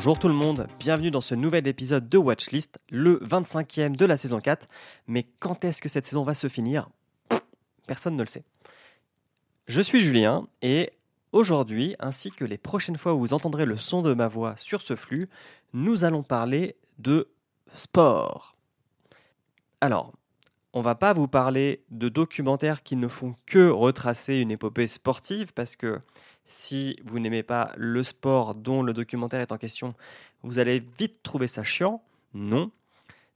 Bonjour tout le monde, bienvenue dans ce nouvel épisode de Watchlist, le 25e de la saison 4. Mais quand est-ce que cette saison va se finir? Personne ne le sait. Je suis Julien et aujourd'hui, ainsi que les prochaines fois où vous entendrez le son de ma voix sur ce flux, nous allons parler de sport. Alors, on va pas vous parler de documentaires qui ne font que retracer une épopée sportive parce que si vous n'aimez pas le sport dont le documentaire est en question, vous allez vite trouver ça chiant. Non,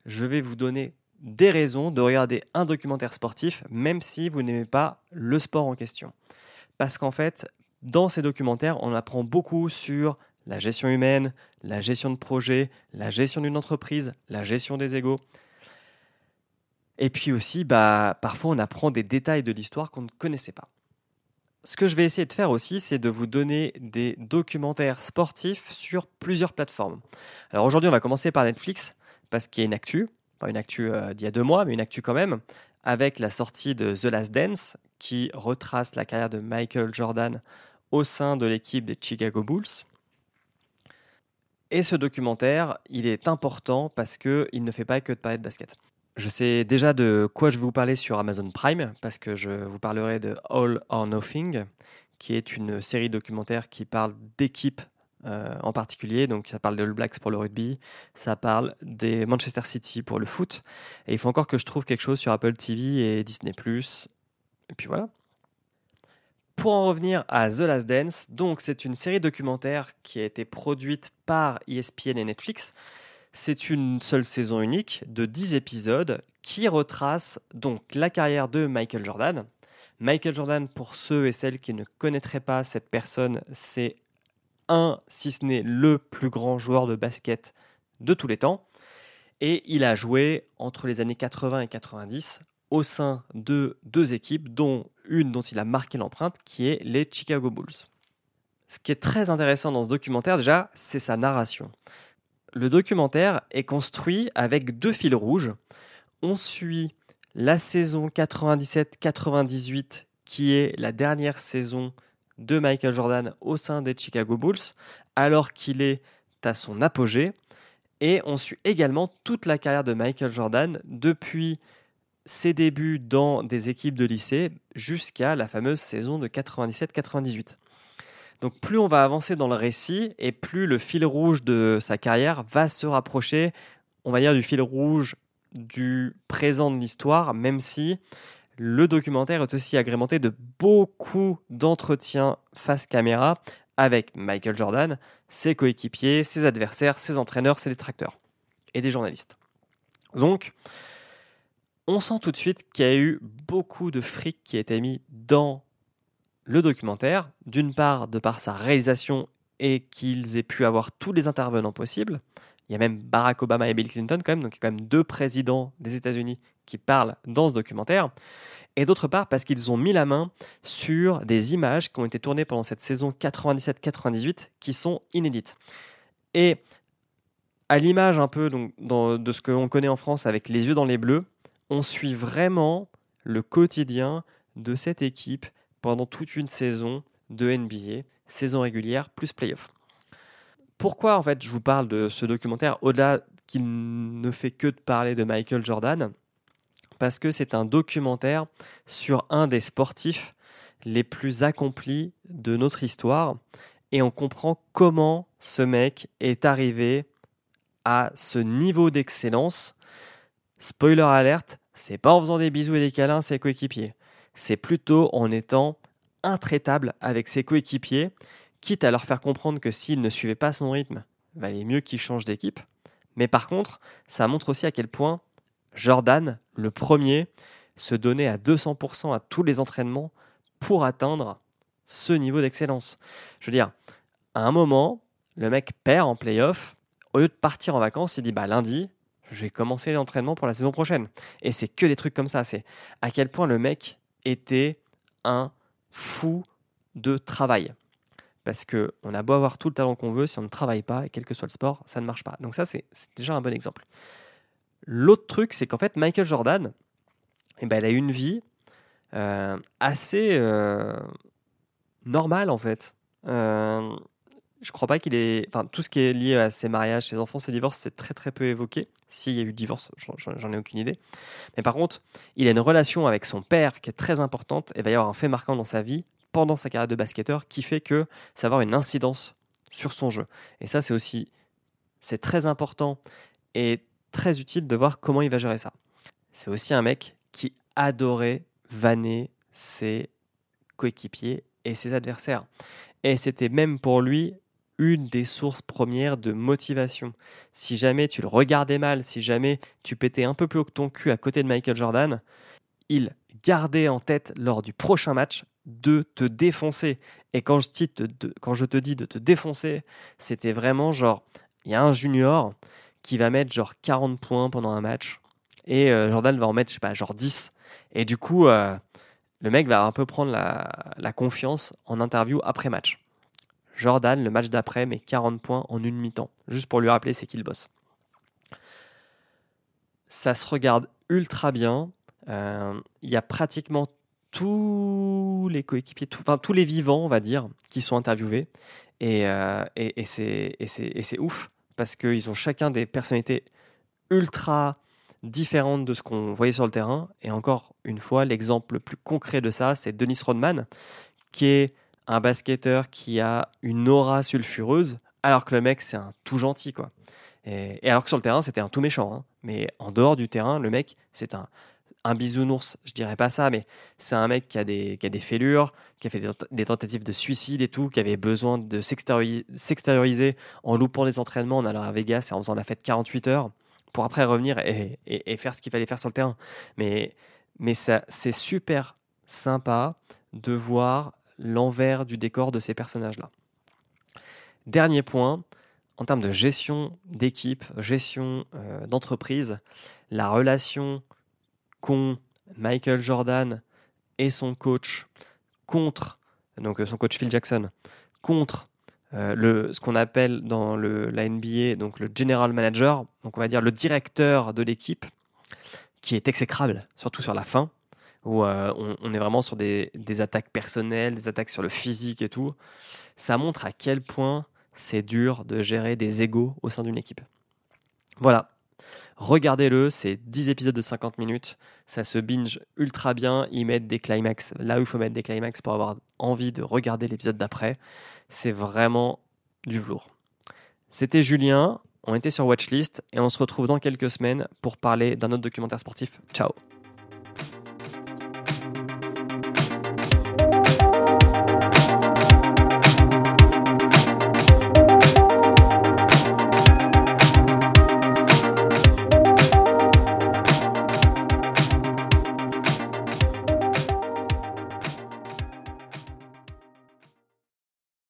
je vais vous donner des raisons de regarder un documentaire sportif même si vous n'aimez pas le sport en question. Parce qu'en fait, dans ces documentaires, on apprend beaucoup sur la gestion humaine, la gestion de projet, la gestion d'une entreprise, la gestion des égaux. Et puis aussi, bah, parfois on apprend des détails de l'histoire qu'on ne connaissait pas. Ce que je vais essayer de faire aussi, c'est de vous donner des documentaires sportifs sur plusieurs plateformes. Alors aujourd'hui, on va commencer par Netflix, parce qu'il y a une actu, pas une actu euh, d'il y a deux mois, mais une actu quand même, avec la sortie de The Last Dance, qui retrace la carrière de Michael Jordan au sein de l'équipe des Chicago Bulls. Et ce documentaire, il est important parce qu'il ne fait pas que de parler de basket. Je sais déjà de quoi je vais vous parler sur Amazon Prime, parce que je vous parlerai de All or Nothing, qui est une série documentaire qui parle d'équipes euh, en particulier. Donc ça parle de All Blacks pour le rugby, ça parle des Manchester City pour le foot. Et il faut encore que je trouve quelque chose sur Apple TV et Disney ⁇ Et puis voilà. Pour en revenir à The Last Dance, donc c'est une série documentaire qui a été produite par ESPN et Netflix c'est une seule saison unique de 10 épisodes qui retrace donc la carrière de Michael Jordan. Michael Jordan, pour ceux et celles qui ne connaîtraient pas cette personne, c'est un, si ce n'est le plus grand joueur de basket de tous les temps. Et il a joué entre les années 80 et 90 au sein de deux équipes, dont une dont il a marqué l'empreinte, qui est les Chicago Bulls. Ce qui est très intéressant dans ce documentaire, déjà, c'est sa narration le documentaire est construit avec deux fils rouges. On suit la saison 97-98, qui est la dernière saison de Michael Jordan au sein des Chicago Bulls, alors qu'il est à son apogée. Et on suit également toute la carrière de Michael Jordan depuis ses débuts dans des équipes de lycée jusqu'à la fameuse saison de 97-98. Donc plus on va avancer dans le récit et plus le fil rouge de sa carrière va se rapprocher, on va dire, du fil rouge du présent de l'histoire, même si le documentaire est aussi agrémenté de beaucoup d'entretiens face caméra avec Michael Jordan, ses coéquipiers, ses adversaires, ses entraîneurs, ses détracteurs et des journalistes. Donc, on sent tout de suite qu'il y a eu beaucoup de fric qui a été mis dans le documentaire, d'une part de par sa réalisation et qu'ils aient pu avoir tous les intervenants possibles. Il y a même Barack Obama et Bill Clinton quand même, donc il y a quand même deux présidents des États-Unis qui parlent dans ce documentaire. Et d'autre part parce qu'ils ont mis la main sur des images qui ont été tournées pendant cette saison 97-98 qui sont inédites. Et à l'image un peu donc, de ce qu'on connaît en France avec les yeux dans les bleus, on suit vraiment le quotidien de cette équipe pendant toute une saison de NBA, saison régulière plus playoff. Pourquoi en fait je vous parle de ce documentaire au-delà qu'il ne fait que de parler de Michael Jordan? Parce que c'est un documentaire sur un des sportifs les plus accomplis de notre histoire et on comprend comment ce mec est arrivé à ce niveau d'excellence. Spoiler alerte, c'est pas en faisant des bisous et des câlins ses coéquipiers c'est plutôt en étant intraitable avec ses coéquipiers, quitte à leur faire comprendre que s'ils ne suivaient pas son rythme, valait mieux qu'ils changent d'équipe. Mais par contre, ça montre aussi à quel point Jordan, le premier, se donnait à 200% à tous les entraînements pour atteindre ce niveau d'excellence. Je veux dire, à un moment, le mec perd en playoff. Au lieu de partir en vacances, il dit bah lundi, je vais commencer l'entraînement pour la saison prochaine. Et c'est que des trucs comme ça. C'est à quel point le mec était un fou de travail. Parce que on a beau avoir tout le talent qu'on veut, si on ne travaille pas, et quel que soit le sport, ça ne marche pas. Donc ça, c'est déjà un bon exemple. L'autre truc, c'est qu'en fait, Michael Jordan, eh ben, il a une vie euh, assez euh, normale, en fait. Euh, je crois pas qu'il est. Enfin, tout ce qui est lié à ses mariages, ses enfants, ses divorces, c'est très très peu évoqué. S'il y a eu divorce, j'en ai aucune idée. Mais par contre, il a une relation avec son père qui est très importante et va y avoir un fait marquant dans sa vie pendant sa carrière de basketteur qui fait que ça va avoir une incidence sur son jeu. Et ça, c'est aussi c'est très important et très utile de voir comment il va gérer ça. C'est aussi un mec qui adorait vanner ses coéquipiers et ses adversaires. Et c'était même pour lui une des sources premières de motivation. Si jamais tu le regardais mal, si jamais tu pétais un peu plus haut que ton cul à côté de Michael Jordan, il gardait en tête lors du prochain match de te défoncer. Et quand je, te, dis de te défoncer, c'était vraiment genre, il y a un junior qui va mettre genre 40 points pendant un match et euh, Jordan va en mettre, je sais pas, genre 10. Et du coup, euh, le mec va un peu prendre la, confiance en interview après match. Jordan, le match d'après, met 40 points en une mi-temps, juste pour lui rappeler c'est qui le boss. Ça se regarde ultra bien. Euh, il y a pratiquement tous les coéquipiers, enfin, tous les vivants, on va dire, qui sont interviewés. Et, euh, et, et c'est ouf, parce qu'ils ont chacun des personnalités ultra différentes de ce qu'on voyait sur le terrain. Et encore une fois, l'exemple le plus concret de ça, c'est Denis Rodman, qui est un basketteur qui a une aura sulfureuse, alors que le mec, c'est un tout gentil, quoi. Et, alors que sur le terrain, c'était un tout méchant. Hein. Mais en dehors du terrain, le mec, c'est un, un bisounours, je dirais pas ça, mais c'est un mec qui a, des, qui a des fêlures, qui a fait des, tentatives de suicide et tout, qui avait besoin de s'extérioriser en loupant les entraînements, en allant à Vegas et en faisant la fête 48 heures pour après revenir et, faire ce qu'il fallait faire sur le terrain. Mais, mais c'est super sympa de voir l'envers du décor de ces personnages-là. Dernier point, en termes de gestion d'équipe, gestion euh, d'entreprise, la relation qu'ont Michael Jordan et son coach contre, donc son coach Phil Jackson, contre euh, le, ce qu'on appelle dans le, la NBA donc le general manager, donc on va dire le directeur de l'équipe, qui est exécrable, surtout sur la fin, où euh, on, est vraiment sur des, attaques personnelles, des attaques sur le physique et tout. Ça montre à quel point c'est dur de gérer des égaux au sein d'une équipe. Voilà, Regardez-le, c'est 10 épisodes de 50 minutes. Ça se binge ultra bien. Ils mettent des climax là où il faut mettre des climax pour avoir envie de regarder l'épisode d'après. C'est vraiment du velours. C'était Julien. On était sur Watchlist et on se retrouve dans quelques semaines pour parler d'un autre documentaire sportif. Ciao